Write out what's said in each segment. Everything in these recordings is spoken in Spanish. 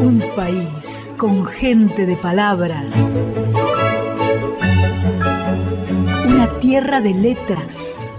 Un país con gente de palabra. Una tierra de letras.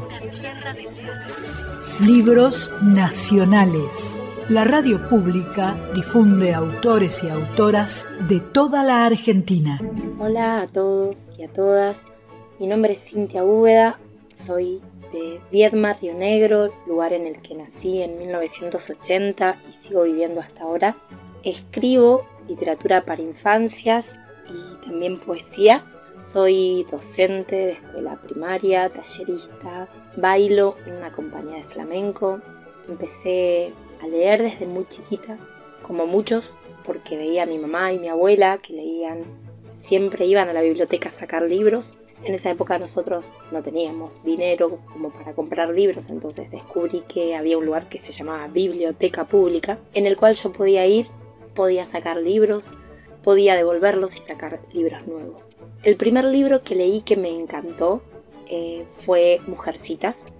Libros nacionales. La radio pública difunde autores y autoras de toda la Argentina. Hola a todos y a todas. Mi nombre es Cintia Úbeda. Soy de Viedma, Río Negro, lugar en el que nací en 1980 y sigo viviendo hasta ahora. Escribo literatura para infancias y también poesía. Soy docente de escuela primaria, tallerista, bailo en una compañía de flamenco. Empecé a leer desde muy chiquita, como muchos, porque veía a mi mamá y mi abuela que leían, siempre iban a la biblioteca a sacar libros en esa época nosotros no teníamos dinero como para comprar libros, entonces descubrí que había un lugar que se llamaba Biblioteca Pública, en el cual yo podía ir, podía sacar libros, podía devolverlos y sacar libros nuevos. El primer libro que leí que me encantó eh, fue Mujercitas.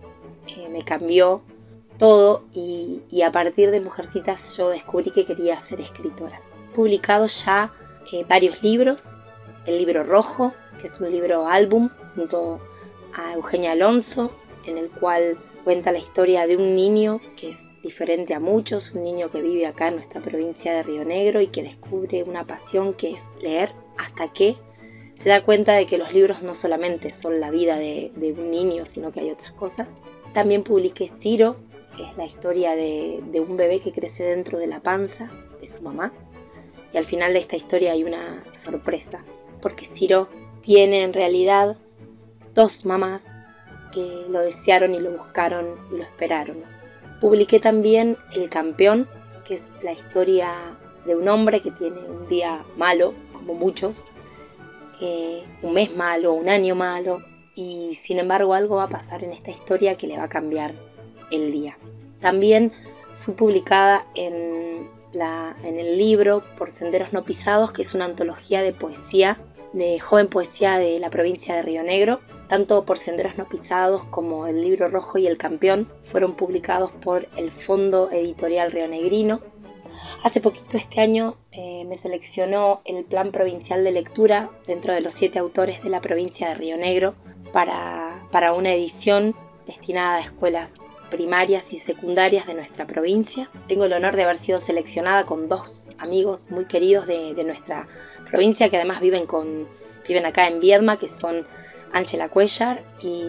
Eh, me cambió todo y, a partir de Mujercitas yo descubrí que quería ser escritora. He publicado ya eh, varios libros, el libro rojo, que es un libro álbum junto a Eugenia Alonso, en el cual cuenta la historia de un niño que es diferente a muchos, un niño que vive acá en nuestra provincia de Río Negro y que descubre una pasión que es leer hasta que se da cuenta de que los libros no solamente son la vida de, un niño, sino que hay otras cosas. También publiqué Ciro, que es la historia de, de un bebé que crece dentro de la panza de su mamá. Y al final de esta historia hay una sorpresa, porque Ciro tiene en realidad dos mamás que lo desearon y lo buscaron y lo esperaron. Publiqué también El Campeón, que es la historia de un hombre que tiene un día malo, como muchos, eh, un mes malo, un año malo, y sin embargo algo va a pasar en esta historia que le va a cambiar el día. También fui publicada en, el libro Por Senderos No Pisados, que es una antología de poesía de joven poesía de la provincia de Río Negro. Tanto por Senderos No Pisados como El Libro Rojo y El Campeón fueron publicados por el Fondo Editorial Rionegrino. Hace poquito este año eh, me seleccionó el Plan Provincial de Lectura dentro de los siete autores de la provincia de Río Negro para, para una edición destinada a escuelas primarias y secundarias de nuestra provincia. Tengo el honor de haber sido seleccionada con dos amigos muy queridos de, nuestra provincia que además viven, con, viven acá en Viedma, que son Ángela Cuellar y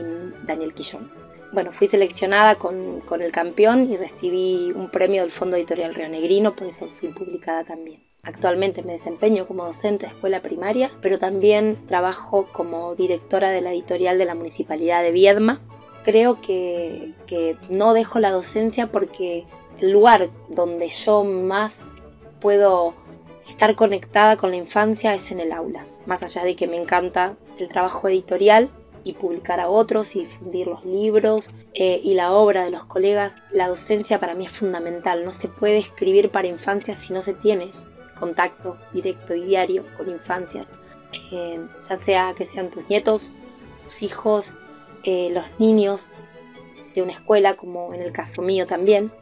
Daniel Quillón. Bueno, fui seleccionada con, con el campeón y recibí un premio del Fondo Editorial Negrino, por eso fui publicada también. Actualmente me desempeño como docente de escuela primaria, pero también trabajo como directora de la editorial de la Municipalidad de Viedma creo que, no dejo la docencia porque el lugar donde yo más puedo estar conectada con la infancia es en el aula. Más allá de que me encanta el trabajo editorial y publicar a otros y difundir los libros eh, y la obra de los colegas, la docencia para mí es fundamental. No se puede escribir para infancias si no se tiene contacto directo y diario con infancias. Eh, ya sea que sean tus nietos, tus hijos, los niños de una escuela, como en el caso mío también.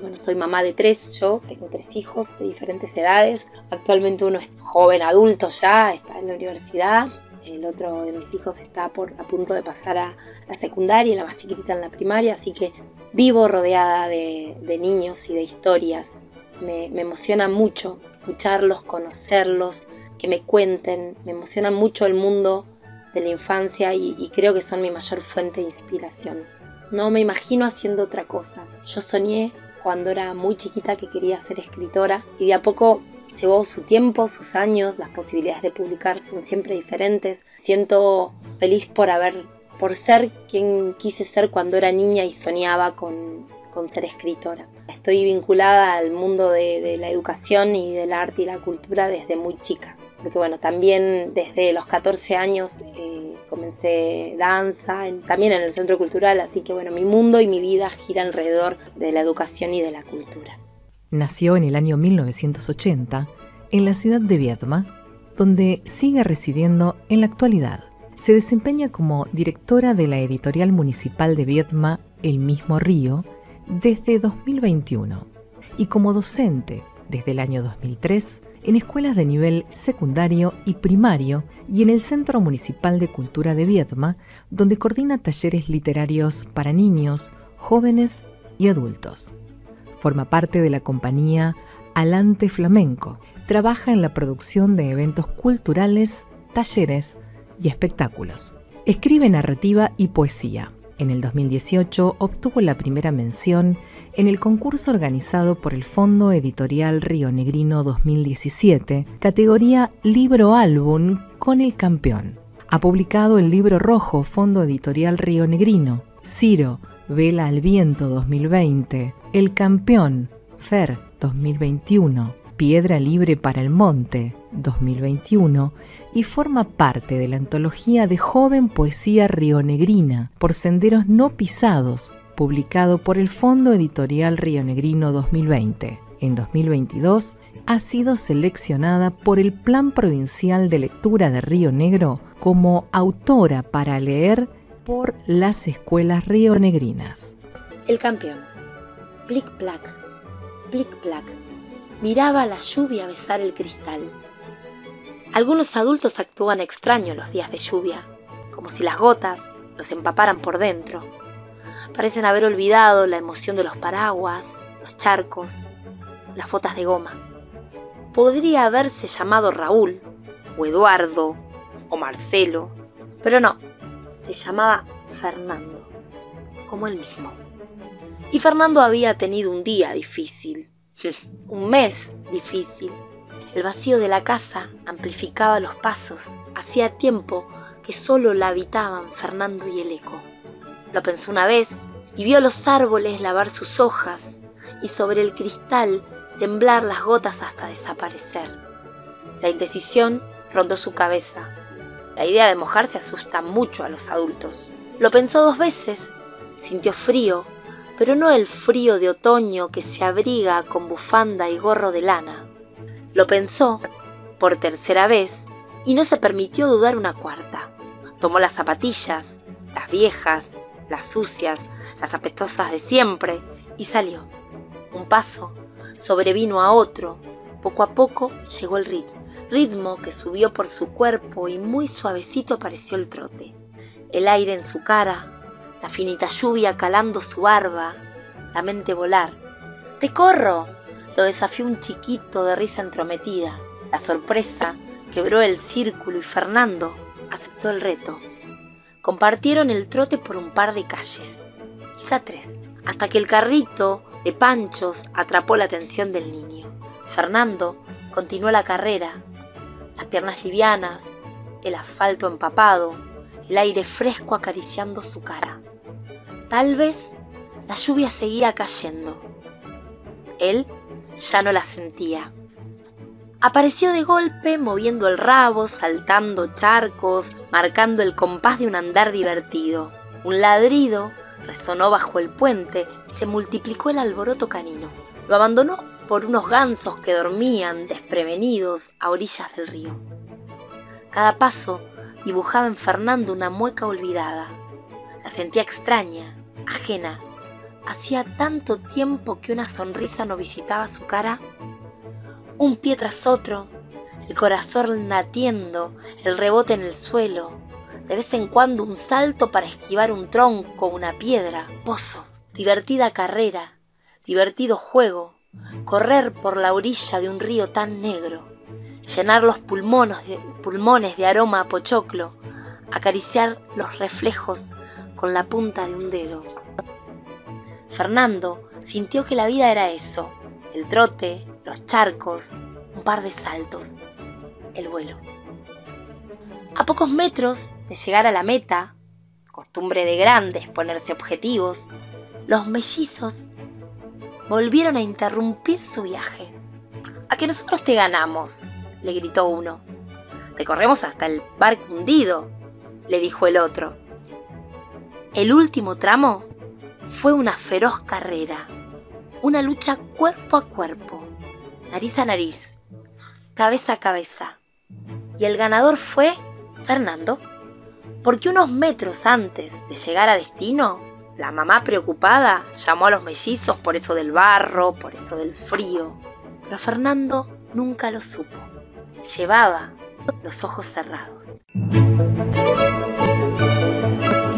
Bueno, soy mamá de tres, yo tengo tres hijos de diferentes edades. Actualmente uno es joven adulto ya, está en la universidad. El otro de mis hijos está por, a punto de pasar a la secundaria, la más chiquitita en la primaria, así que vivo rodeada de, niños y de historias. Me, me emociona mucho escucharlos, conocerlos, que me cuenten. Me emociona mucho el mundo de la infancia y, creo que son mi mayor fuente de inspiración. No me imagino haciendo otra cosa. Yo soñé cuando era muy chiquita que quería ser escritora y de a poco llevó su tiempo, sus años, las posibilidades de publicar son siempre diferentes. Siento feliz por haber, por ser quien quise ser cuando era niña y soñaba con, con ser escritora. Estoy vinculada al mundo de, de la educación y del arte y la cultura desde muy chica porque bueno, también desde los 14 años eh, comencé danza, también en el centro cultural, así que bueno, mi mundo y mi vida gira alrededor de la educación y de la cultura. Nació en el año 1980 en la ciudad de Viedma, donde sigue residiendo en la actualidad. Se desempeña como directora de la editorial municipal de Viedma, El mismo Río, desde 2021 y como docente desde el año 2003 en escuelas de nivel secundario y primario y en el Centro Municipal de Cultura de Viedma, donde coordina talleres literarios para niños, jóvenes y adultos. Forma parte de la compañía Alante Flamenco. Trabaja en la producción de eventos culturales, talleres y espectáculos. Escribe narrativa y poesía. En el 2018 obtuvo la primera mención en el concurso organizado por el Fondo Editorial Río Negrino 2017, categoría Libro Álbum con el campeón. Ha publicado el libro rojo Fondo Editorial Río Negrino, Ciro, Vela al Viento 2020, El Campeón, Fer 2021, Piedra Libre para el Monte 2021 y forma parte de la antología de joven poesía rionegrina por Senderos No Pisados publicado por el Fondo Editorial Río Negrino 2020. En 2022 ha sido seleccionada por el Plan Provincial de Lectura de Río Negro como autora para leer por las escuelas rionegrinas. El campeón. Plic plac, plic plac. Miraba la lluvia besar el cristal. Algunos adultos actúan extraño los días de lluvia, como si las gotas los empaparan por dentro parecen haber olvidado la emoción de los paraguas, los charcos, las botas de goma. Podría haberse llamado Raúl, o Eduardo, o Marcelo, pero no, se llamaba Fernando, como él mismo. Y Fernando había tenido un día difícil, un mes difícil. El vacío de la casa amplificaba los pasos. Hacía tiempo que solo la habitaban Fernando y el eco. Lo pensó una vez y vio los árboles lavar sus hojas y sobre el cristal temblar las gotas hasta desaparecer. La indecisión rondó su cabeza. La idea de mojarse asusta mucho a los adultos. Lo pensó dos veces, sintió frío, pero no el frío de otoño que se abriga con bufanda y gorro de lana. Lo pensó por tercera vez y no se permitió dudar una cuarta. Tomó las zapatillas, las viejas, las sucias, las apetosas de siempre, y salió. Un paso sobrevino a otro. Poco a poco llegó el ritmo, ritmo que subió por su cuerpo y muy suavecito apareció el trote. El aire en su cara, la finita lluvia calando su barba, la mente volar. ¡Te corro! Lo desafió un chiquito de risa entrometida. La sorpresa quebró el círculo y Fernando aceptó el reto. Compartieron el trote por un par de calles, quizá tres, hasta que el carrito de panchos atrapó la atención del niño. Fernando continuó la carrera, las piernas livianas, el asfalto empapado, el aire fresco acariciando su cara. Tal vez la lluvia seguía cayendo. Él ya no la sentía. Apareció de golpe moviendo el rabo, saltando charcos, marcando el compás de un andar divertido. Un ladrido resonó bajo el puente y se multiplicó el alboroto canino. Lo abandonó por unos gansos que dormían desprevenidos a orillas del río. Cada paso dibujaba en Fernando una mueca olvidada. La sentía extraña, ajena. Hacía tanto tiempo que una sonrisa no visitaba su cara. Un pie tras otro, el corazón latiendo, el rebote en el suelo, de vez en cuando un salto para esquivar un tronco, una piedra, pozo, divertida carrera, divertido juego, correr por la orilla de un río tan negro, llenar los pulmones de, pulmones de aroma a pochoclo, acariciar los reflejos con la punta de un dedo. Fernando sintió que la vida era eso, el trote, los charcos, un par de saltos, el vuelo. A pocos metros de llegar a la meta, costumbre de grandes ponerse objetivos, los mellizos volvieron a interrumpir su viaje. A que nosotros te ganamos, le gritó uno. Te corremos hasta el barco hundido, le dijo el otro. El último tramo fue una feroz carrera, una lucha cuerpo a cuerpo nariz a nariz, cabeza a cabeza. Y el ganador fue Fernando, porque unos metros antes de llegar a destino, La mamá preocupada llamó a los mellizos por eso del barro, por eso del frío, pero Fernando nunca lo supo. Llevaba los ojos cerrados.